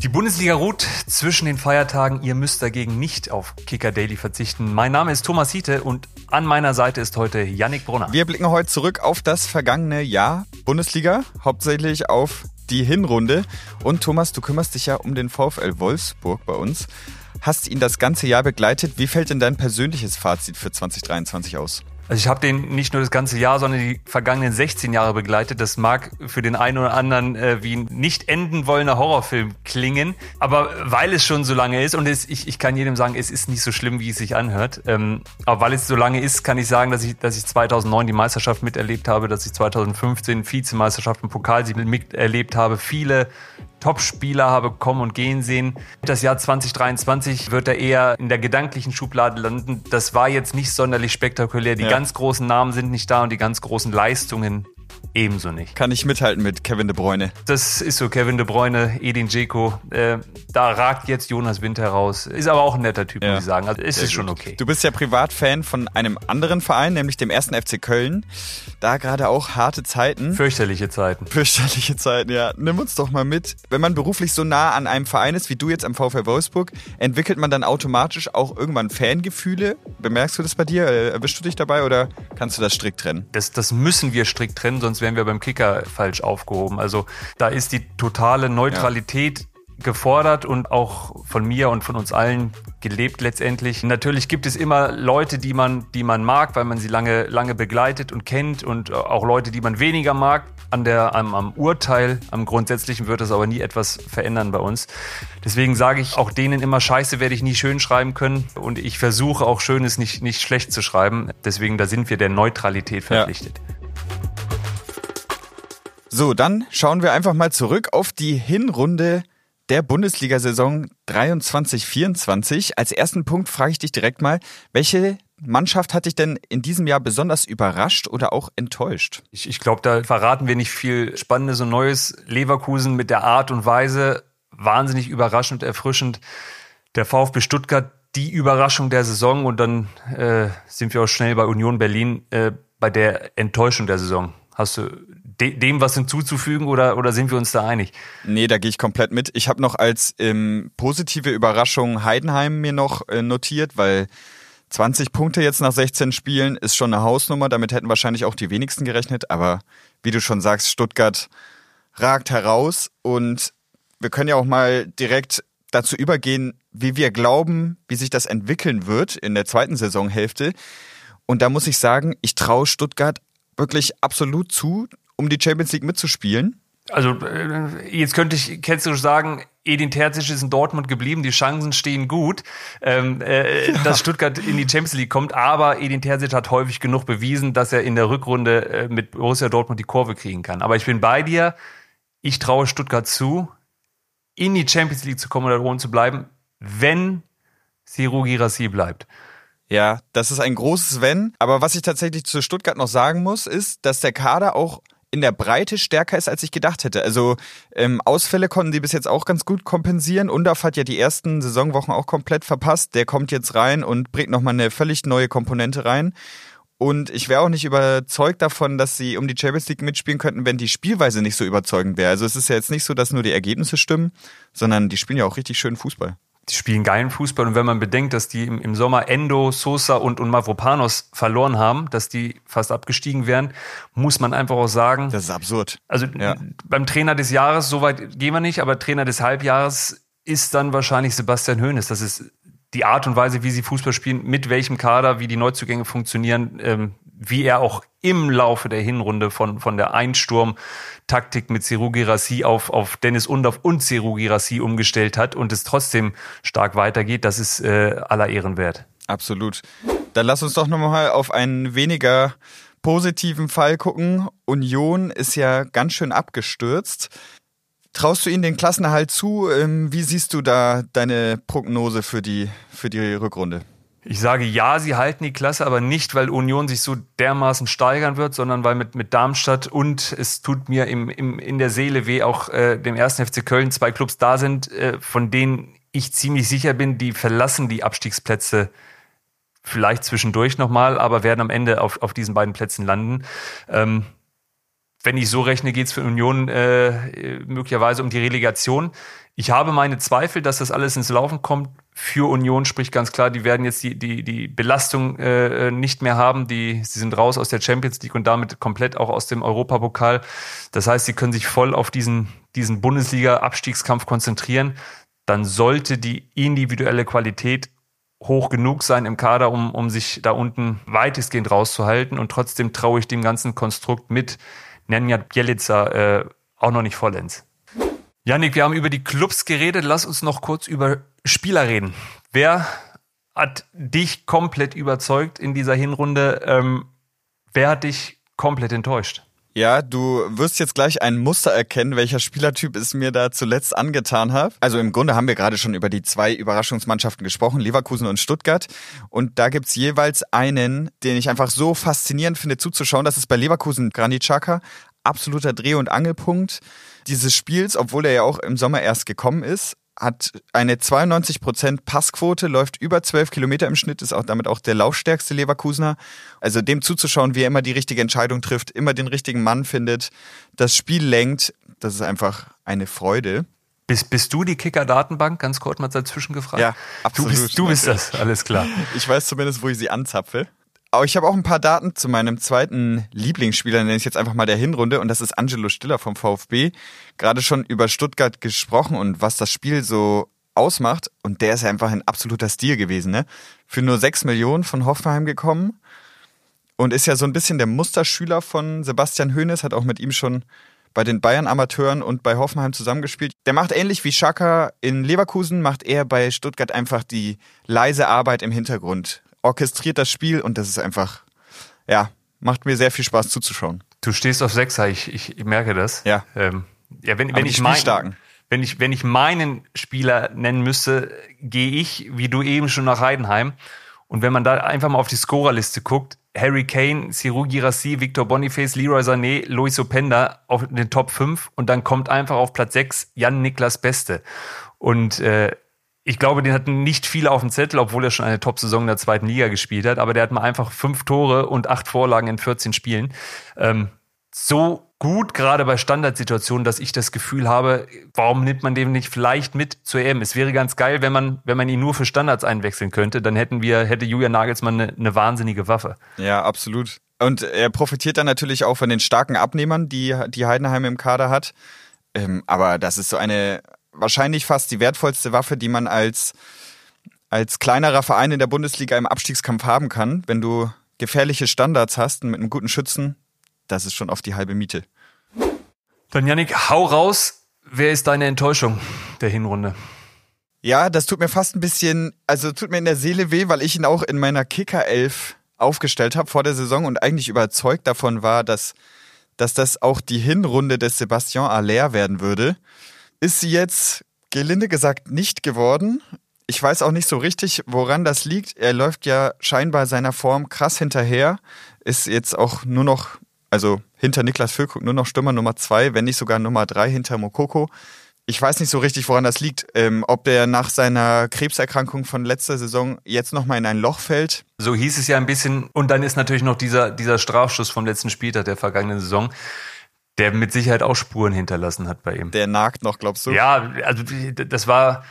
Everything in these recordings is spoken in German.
Die Bundesliga ruht zwischen den Feiertagen. Ihr müsst dagegen nicht auf Kicker Daily verzichten. Mein Name ist Thomas Hiete und an meiner Seite ist heute Yannick Brunner. Wir blicken heute zurück auf das vergangene Jahr Bundesliga, hauptsächlich auf die Hinrunde. Und Thomas, du kümmerst dich ja um den VfL Wolfsburg bei uns. Hast ihn das ganze Jahr begleitet. Wie fällt denn dein persönliches Fazit für 2023 aus? Also ich habe den nicht nur das ganze Jahr, sondern die vergangenen 16 Jahre begleitet. Das mag für den einen oder anderen äh, wie ein nicht enden wollender Horrorfilm klingen, aber weil es schon so lange ist und es, ich, ich kann jedem sagen, es ist nicht so schlimm, wie es sich anhört. Ähm, aber weil es so lange ist, kann ich sagen, dass ich, dass ich 2009 die Meisterschaft miterlebt habe, dass ich 2015 Vizemeisterschaft und Pokalsieg miterlebt habe, viele Top-Spieler habe kommen und gehen sehen. Das Jahr 2023 wird er eher in der gedanklichen Schublade landen. Das war jetzt nicht sonderlich spektakulär. Die ja. ganz großen Namen sind nicht da und die ganz großen Leistungen ebenso nicht. Kann ich mithalten mit Kevin de Bruyne. Das ist so, Kevin de Bruyne, Edin Dzeko. Äh, da ragt jetzt Jonas Winter heraus. Ist aber auch ein netter Typ, ja. muss ich sagen. Also ist es schon okay. Du bist ja Privatfan von einem anderen Verein, nämlich dem ersten FC Köln. Da gerade auch harte Zeiten. Fürchterliche Zeiten. Fürchterliche Zeiten, ja. Nimm uns doch mal mit. Wenn man beruflich so nah an einem Verein ist, wie du jetzt am VfL Wolfsburg, entwickelt man dann automatisch auch irgendwann Fangefühle? Bemerkst du das bei dir? Äh, erwischst du dich dabei oder kannst du das strikt trennen? Das, das müssen wir strikt trennen, sonst wären wir beim Kicker falsch aufgehoben. Also da ist die totale Neutralität ja gefordert und auch von mir und von uns allen gelebt letztendlich. Natürlich gibt es immer Leute, die man, die man mag, weil man sie lange, lange begleitet und kennt und auch Leute, die man weniger mag. An der, am, am Urteil, am Grundsätzlichen wird das aber nie etwas verändern bei uns. Deswegen sage ich auch denen immer, Scheiße werde ich nie schön schreiben können und ich versuche auch Schönes nicht, nicht schlecht zu schreiben. Deswegen, da sind wir der Neutralität verpflichtet. Ja. So, dann schauen wir einfach mal zurück auf die Hinrunde der Bundesliga-Saison 23-24. Als ersten Punkt frage ich dich direkt mal, welche Mannschaft hat dich denn in diesem Jahr besonders überrascht oder auch enttäuscht? Ich, ich glaube, da verraten wir nicht viel Spannendes und Neues. Leverkusen mit der Art und Weise wahnsinnig überraschend, erfrischend. Der VfB Stuttgart die Überraschung der Saison und dann äh, sind wir auch schnell bei Union Berlin äh, bei der Enttäuschung der Saison. Hast du de dem was hinzuzufügen oder, oder sind wir uns da einig? Nee, da gehe ich komplett mit. Ich habe noch als ähm, positive Überraschung Heidenheim mir noch äh, notiert, weil 20 Punkte jetzt nach 16 Spielen ist schon eine Hausnummer. Damit hätten wahrscheinlich auch die wenigsten gerechnet. Aber wie du schon sagst, Stuttgart ragt heraus und wir können ja auch mal direkt dazu übergehen, wie wir glauben, wie sich das entwickeln wird in der zweiten Saisonhälfte. Und da muss ich sagen, ich traue Stuttgart wirklich absolut zu, um die Champions League mitzuspielen? Also äh, jetzt könnte ich ketzerisch sagen, Edin Terzic ist in Dortmund geblieben, die Chancen stehen gut, ähm, äh, ja. dass Stuttgart in die Champions League kommt. Aber Edin Terzic hat häufig genug bewiesen, dass er in der Rückrunde äh, mit Borussia Dortmund die Kurve kriegen kann. Aber ich bin bei dir. Ich traue Stuttgart zu, in die Champions League zu kommen oder oben zu bleiben, wenn Siru Girassi bleibt. Ja, das ist ein großes Wenn. Aber was ich tatsächlich zu Stuttgart noch sagen muss, ist, dass der Kader auch in der Breite stärker ist, als ich gedacht hätte. Also ähm, Ausfälle konnten sie bis jetzt auch ganz gut kompensieren. Undorf hat ja die ersten Saisonwochen auch komplett verpasst. Der kommt jetzt rein und bringt nochmal eine völlig neue Komponente rein. Und ich wäre auch nicht überzeugt davon, dass sie um die Champions League mitspielen könnten, wenn die Spielweise nicht so überzeugend wäre. Also es ist ja jetzt nicht so, dass nur die Ergebnisse stimmen, sondern die spielen ja auch richtig schön Fußball die spielen geilen Fußball. Und wenn man bedenkt, dass die im, im Sommer Endo, Sosa und, und Mavropanos verloren haben, dass die fast abgestiegen wären, muss man einfach auch sagen. Das ist absurd. Also ja. beim Trainer des Jahres, soweit gehen wir nicht, aber Trainer des Halbjahres ist dann wahrscheinlich Sebastian Hoeneß. Das ist die Art und Weise, wie sie Fußball spielen, mit welchem Kader, wie die Neuzugänge funktionieren, ähm, wie er auch im Laufe der Hinrunde von, von der Einsturm-Taktik mit Seru Girassi auf, auf Dennis Undorf und Seru Girassi umgestellt hat und es trotzdem stark weitergeht, das ist äh, aller Ehren wert. Absolut. Dann lass uns doch nochmal auf einen weniger positiven Fall gucken. Union ist ja ganz schön abgestürzt. Traust du ihnen den Klassenerhalt zu? Ähm, wie siehst du da deine Prognose für die, für die Rückrunde? Ich sage ja, sie halten die Klasse, aber nicht, weil Union sich so dermaßen steigern wird, sondern weil mit, mit Darmstadt und es tut mir im, im, in der Seele weh, auch äh, dem ersten FC Köln zwei Clubs da sind, äh, von denen ich ziemlich sicher bin, die verlassen die Abstiegsplätze vielleicht zwischendurch nochmal, aber werden am Ende auf, auf diesen beiden Plätzen landen. Ähm, wenn ich so rechne, geht es für Union äh, möglicherweise um die Relegation. Ich habe meine Zweifel, dass das alles ins Laufen kommt. Für Union spricht ganz klar, die werden jetzt die, die, die Belastung äh, nicht mehr haben. Die, sie sind raus aus der Champions League und damit komplett auch aus dem Europapokal. Das heißt, sie können sich voll auf diesen, diesen Bundesliga-Abstiegskampf konzentrieren. Dann sollte die individuelle Qualität hoch genug sein im Kader, um, um sich da unten weitestgehend rauszuhalten. Und trotzdem traue ich dem ganzen Konstrukt mit Nenjad Bjelica äh, auch noch nicht vollends. Janik, wir haben über die Clubs geredet. Lass uns noch kurz über Spieler reden. Wer hat dich komplett überzeugt in dieser Hinrunde? Ähm, wer hat dich komplett enttäuscht? Ja, du wirst jetzt gleich ein Muster erkennen, welcher Spielertyp es mir da zuletzt angetan hat. Also im Grunde haben wir gerade schon über die zwei Überraschungsmannschaften gesprochen, Leverkusen und Stuttgart. Und da gibt's jeweils einen, den ich einfach so faszinierend finde zuzuschauen. Das ist bei Leverkusen Granit Xhaka. Absoluter Dreh- und Angelpunkt dieses Spiels, obwohl er ja auch im Sommer erst gekommen ist, hat eine 92% Passquote, läuft über 12 Kilometer im Schnitt, ist auch damit auch der laufstärkste Leverkusener. Also dem zuzuschauen, wie er immer die richtige Entscheidung trifft, immer den richtigen Mann findet, das Spiel lenkt, das ist einfach eine Freude. Bist, bist du die Kicker-Datenbank? Ganz kurz mal dazwischen gefragt. Ja, absolut. Du bist, du bist das, alles klar. Ich weiß zumindest, wo ich sie anzapfe. Aber ich habe auch ein paar Daten zu meinem zweiten Lieblingsspieler, nenne ich jetzt einfach mal der Hinrunde, und das ist Angelo Stiller vom VfB. Gerade schon über Stuttgart gesprochen und was das Spiel so ausmacht. Und der ist ja einfach ein absoluter Stil gewesen, ne? Für nur sechs Millionen von Hoffenheim gekommen und ist ja so ein bisschen der Musterschüler von Sebastian Hoeneß, hat auch mit ihm schon bei den Bayern-Amateuren und bei Hoffenheim zusammengespielt. Der macht ähnlich wie Schaka in Leverkusen, macht er bei Stuttgart einfach die leise Arbeit im Hintergrund orchestriert das Spiel und das ist einfach, ja, macht mir sehr viel Spaß zuzuschauen. Du stehst auf Sechser, ich, ich, ich merke das. Ja. Ähm, ja, wenn, wenn ich mein, wenn ich, wenn ich meinen Spieler nennen müsste, gehe ich, wie du eben schon nach Heidenheim. Und wenn man da einfach mal auf die Scorerliste guckt, Harry Kane, Siru Girassi, Victor Boniface, Leroy Sané, Luis Openda auf den Top 5 und dann kommt einfach auf Platz 6 Jan Niklas Beste. Und äh, ich glaube, den hatten nicht viele auf dem Zettel, obwohl er schon eine Top-Saison in der zweiten Liga gespielt hat. Aber der hat mal einfach fünf Tore und acht Vorlagen in 14 Spielen. Ähm, so gut, gerade bei Standardsituationen, dass ich das Gefühl habe, warum nimmt man den nicht vielleicht mit zur EM? Es wäre ganz geil, wenn man, wenn man ihn nur für Standards einwechseln könnte. Dann hätten wir, hätte Julian Nagelsmann eine, eine wahnsinnige Waffe. Ja, absolut. Und er profitiert dann natürlich auch von den starken Abnehmern, die, die Heidenheim im Kader hat. Ähm, aber das ist so eine wahrscheinlich fast die wertvollste Waffe, die man als, als kleinerer Verein in der Bundesliga im Abstiegskampf haben kann. Wenn du gefährliche Standards hast und mit einem guten Schützen, das ist schon oft die halbe Miete. Dann Yannick, hau raus. Wer ist deine Enttäuschung der Hinrunde? Ja, das tut mir fast ein bisschen, also tut mir in der Seele weh, weil ich ihn auch in meiner Kicker-Elf aufgestellt habe vor der Saison und eigentlich überzeugt davon war, dass, dass das auch die Hinrunde des Sebastian Aller werden würde ist sie jetzt gelinde gesagt nicht geworden. Ich weiß auch nicht so richtig, woran das liegt. Er läuft ja scheinbar seiner Form krass hinterher. Ist jetzt auch nur noch, also hinter Niklas Füllkrug nur noch Stürmer Nummer zwei, wenn nicht sogar Nummer drei hinter Mokoko. Ich weiß nicht so richtig, woran das liegt. Ähm, ob der nach seiner Krebserkrankung von letzter Saison jetzt nochmal in ein Loch fällt. So hieß es ja ein bisschen. Und dann ist natürlich noch dieser, dieser Strafschuss vom letzten Spieltag der vergangenen Saison der mit Sicherheit auch Spuren hinterlassen hat bei ihm. Der nagt noch, glaubst du? Ja, also das war,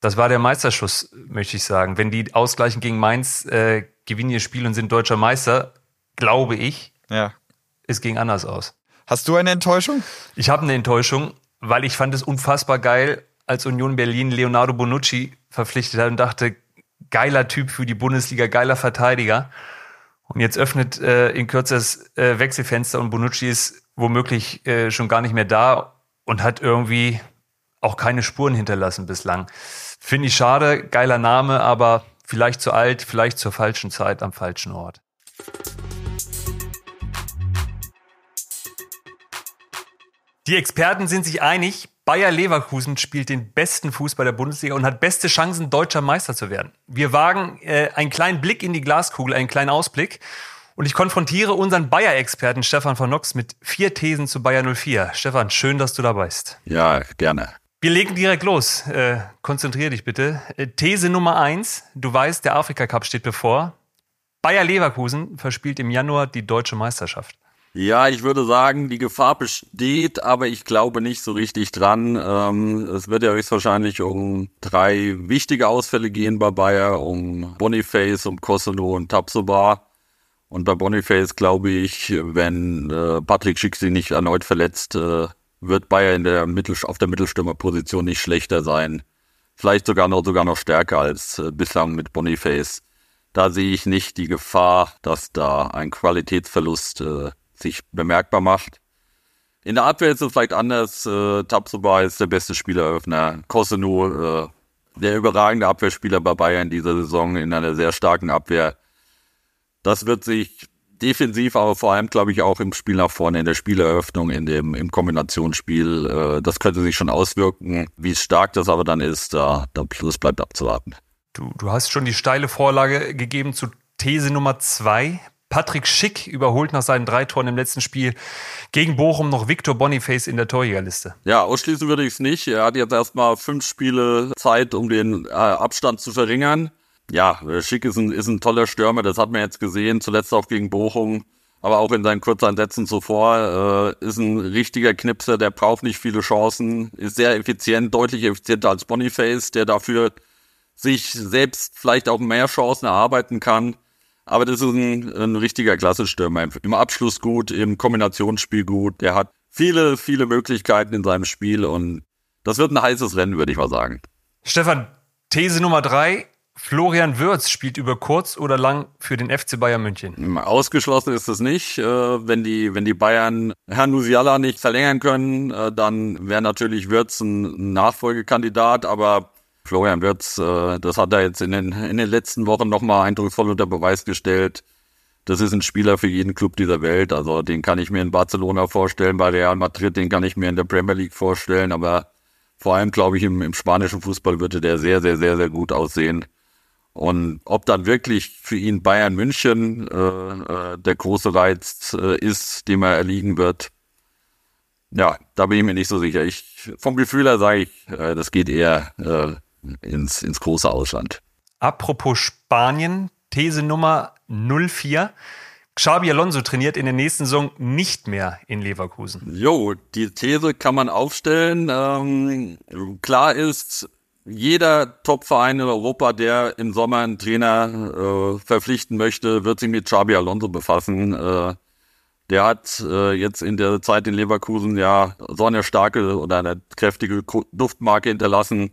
das war der Meisterschuss, möchte ich sagen. Wenn die ausgleichen gegen Mainz, äh, gewinnen ihr Spiel und sind deutscher Meister, glaube ich, ja. es ging anders aus. Hast du eine Enttäuschung? Ich habe eine Enttäuschung, weil ich fand es unfassbar geil, als Union Berlin Leonardo Bonucci verpflichtet hat und dachte, geiler Typ für die Bundesliga, geiler Verteidiger. Und jetzt öffnet äh, in Kürze das äh, Wechselfenster und Bonucci ist womöglich äh, schon gar nicht mehr da und hat irgendwie auch keine Spuren hinterlassen bislang. Finde ich schade, geiler Name, aber vielleicht zu alt, vielleicht zur falschen Zeit am falschen Ort. Die Experten sind sich einig, Bayer Leverkusen spielt den besten Fußball der Bundesliga und hat beste Chancen, deutscher Meister zu werden. Wir wagen äh, einen kleinen Blick in die Glaskugel, einen kleinen Ausblick und ich konfrontiere unseren Bayer-Experten Stefan von Nox mit vier Thesen zu Bayer 04. Stefan, schön, dass du dabei bist. Ja, gerne. Wir legen direkt los. Äh, konzentrier dich bitte. Äh, These Nummer eins. Du weißt, der Afrika Cup steht bevor. Bayer Leverkusen verspielt im Januar die deutsche Meisterschaft. Ja, ich würde sagen, die Gefahr besteht, aber ich glaube nicht so richtig dran. Ähm, es wird ja höchstwahrscheinlich um drei wichtige Ausfälle gehen bei Bayer, um Boniface, um Kosovo und Tapsoba. Und bei Boniface glaube ich, wenn äh, Patrick Schick sich nicht erneut verletzt, äh, wird Bayer in der Mittel auf der Mittelstürmerposition nicht schlechter sein. Vielleicht sogar noch sogar noch stärker als äh, bislang mit Boniface. Da sehe ich nicht die Gefahr, dass da ein Qualitätsverlust äh, sich bemerkbar macht. In der Abwehr ist es vielleicht anders. Äh, Tabsoba ist der beste Spieleröffner. Kosenu, äh, der überragende Abwehrspieler bei Bayern dieser Saison in einer sehr starken Abwehr. Das wird sich defensiv, aber vor allem, glaube ich, auch im Spiel nach vorne, in der Spieleröffnung, in dem, im Kombinationsspiel, äh, das könnte sich schon auswirken. Wie stark das aber dann ist, da, da das bleibt abzuwarten. Du, du hast schon die steile Vorlage gegeben zu These Nummer zwei. Patrick Schick überholt nach seinen drei Toren im letzten Spiel gegen Bochum noch Victor Boniface in der Torjägerliste. Ja, ausschließen würde ich es nicht. Er hat jetzt erstmal fünf Spiele Zeit, um den äh, Abstand zu verringern. Ja, Schick ist ein, ist ein toller Stürmer, das hat man jetzt gesehen, zuletzt auch gegen Bochum, aber auch in seinen Kurzeinsätzen zuvor. Äh, ist ein richtiger Knipser, der braucht nicht viele Chancen, ist sehr effizient, deutlich effizienter als Boniface, der dafür sich selbst vielleicht auch mehr Chancen erarbeiten kann. Aber das ist ein, ein richtiger Klassestürmer. Im Abschluss gut, im Kombinationsspiel gut. Der hat viele, viele Möglichkeiten in seinem Spiel und das wird ein heißes Rennen, würde ich mal sagen. Stefan, These Nummer drei. Florian Würz spielt über kurz oder lang für den FC Bayern München. Ausgeschlossen ist es nicht. Äh, wenn die, wenn die Bayern Herrn Musiala nicht verlängern können, äh, dann wäre natürlich Würz ein Nachfolgekandidat, aber Florian Wirtz, äh, das hat er jetzt in den, in den letzten Wochen nochmal eindrucksvoll unter Beweis gestellt. Das ist ein Spieler für jeden Club dieser Welt. Also den kann ich mir in Barcelona vorstellen, bei Real Madrid, den kann ich mir in der Premier League vorstellen. Aber vor allem, glaube ich, im, im spanischen Fußball würde der sehr, sehr, sehr, sehr gut aussehen. Und ob dann wirklich für ihn Bayern München äh, äh, der große Reiz äh, ist, dem er erliegen wird, ja, da bin ich mir nicht so sicher. Ich vom Gefühl her sage ich, äh, das geht eher äh, ins, ins große Ausland. Apropos Spanien, These Nummer 04. Xabi Alonso trainiert in der nächsten Saison nicht mehr in Leverkusen. Jo, die These kann man aufstellen. Ähm, klar ist, jeder Top-Verein in Europa, der im Sommer einen Trainer äh, verpflichten möchte, wird sich mit Xabi Alonso befassen. Äh, der hat äh, jetzt in der Zeit in Leverkusen ja so eine starke oder eine kräftige Duftmarke hinterlassen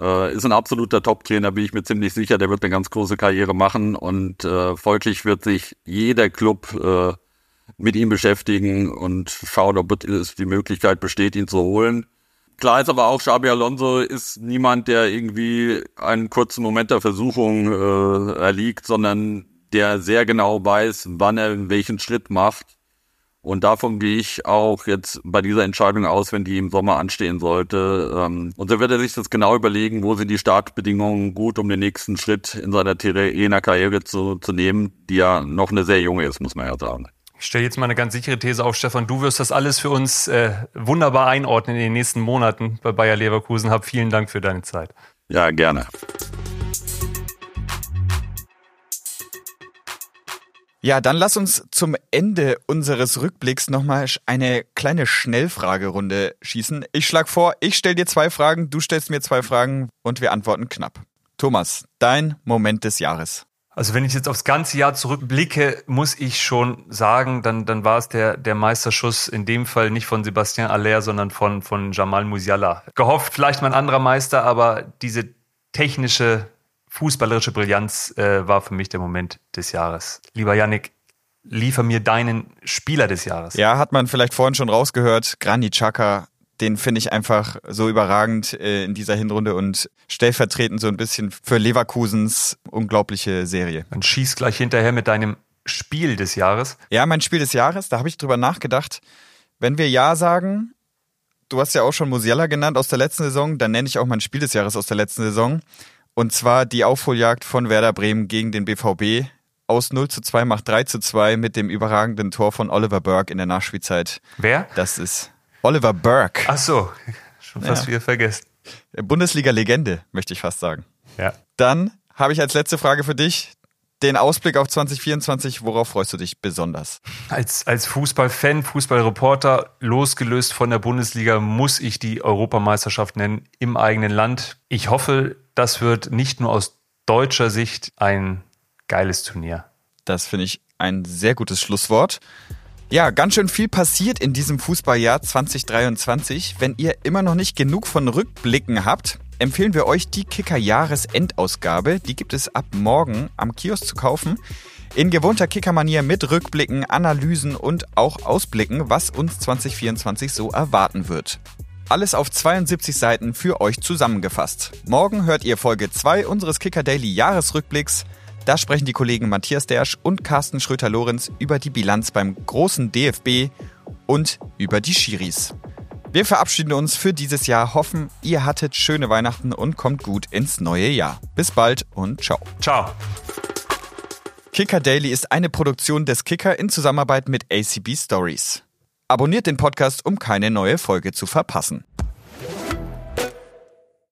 äh, ist ein absoluter Top-Trainer, bin ich mir ziemlich sicher. Der wird eine ganz große Karriere machen und äh, folglich wird sich jeder Club äh, mit ihm beschäftigen und schauen, ob es die Möglichkeit besteht, ihn zu holen. Klar ist aber auch, Xabi Alonso ist niemand, der irgendwie einen kurzen Moment der Versuchung äh, erliegt, sondern der sehr genau weiß, wann er welchen Schritt macht und davon gehe ich auch jetzt bei dieser Entscheidung aus, wenn die im Sommer anstehen sollte. Ähm, und so wird er sich das genau überlegen, wo sind die Startbedingungen gut, um den nächsten Schritt in seiner Trainer-Karriere zu, zu nehmen, die ja noch eine sehr junge ist, muss man ja sagen. Ich stelle jetzt mal eine ganz sichere These auf, Stefan. Du wirst das alles für uns äh, wunderbar einordnen in den nächsten Monaten bei Bayer Leverkusen. Hab vielen Dank für deine Zeit. Ja, gerne. Ja, dann lass uns zum Ende unseres Rückblicks nochmal eine kleine Schnellfragerunde schießen. Ich schlage vor, ich stelle dir zwei Fragen, du stellst mir zwei Fragen und wir antworten knapp. Thomas, dein Moment des Jahres. Also wenn ich jetzt aufs ganze Jahr zurückblicke, muss ich schon sagen, dann, dann war es der, der Meisterschuss in dem Fall nicht von Sebastian Aller, sondern von, von Jamal Musiala. Gehofft, vielleicht mal ein anderer Meister, aber diese technische fußballerische Brillanz äh, war für mich der Moment des Jahres. Lieber Yannick, liefer mir deinen Spieler des Jahres. Ja, hat man vielleicht vorhin schon rausgehört. Granit Xhaka, den finde ich einfach so überragend äh, in dieser Hinrunde und stellvertretend so ein bisschen für Leverkusens unglaubliche Serie. Dann schieß gleich hinterher mit deinem Spiel des Jahres. Ja, mein Spiel des Jahres, da habe ich drüber nachgedacht. Wenn wir Ja sagen, du hast ja auch schon Musiala genannt aus der letzten Saison, dann nenne ich auch mein Spiel des Jahres aus der letzten Saison. Und zwar die Aufholjagd von Werder Bremen gegen den BVB. Aus 0 zu 2 macht 3 zu 2 mit dem überragenden Tor von Oliver Burke in der Nachspielzeit. Wer? Das ist Oliver Burke. Ach so, schon fast ja. wieder vergessen. Bundesliga-Legende, möchte ich fast sagen. Ja. Dann habe ich als letzte Frage für dich den Ausblick auf 2024, worauf freust du dich besonders? Als, als Fußballfan, Fußballreporter, losgelöst von der Bundesliga, muss ich die Europameisterschaft nennen im eigenen Land. Ich hoffe, das wird nicht nur aus deutscher Sicht ein geiles Turnier. Das finde ich ein sehr gutes Schlusswort. Ja, ganz schön viel passiert in diesem Fußballjahr 2023. Wenn ihr immer noch nicht genug von Rückblicken habt, empfehlen wir euch die Kicker-Jahresendausgabe. Die gibt es ab morgen am Kiosk zu kaufen. In gewohnter Kicker-Manier mit Rückblicken, Analysen und auch Ausblicken, was uns 2024 so erwarten wird. Alles auf 72 Seiten für euch zusammengefasst. Morgen hört ihr Folge 2 unseres Kicker Daily Jahresrückblicks. Da sprechen die Kollegen Matthias Dersch und Carsten Schröter-Lorenz über die Bilanz beim großen DFB und über die Schiris. Wir verabschieden uns für dieses Jahr, hoffen, ihr hattet schöne Weihnachten und kommt gut ins neue Jahr. Bis bald und ciao. Ciao. Kicker Daily ist eine Produktion des Kicker in Zusammenarbeit mit ACB Stories. Abonniert den Podcast, um keine neue Folge zu verpassen.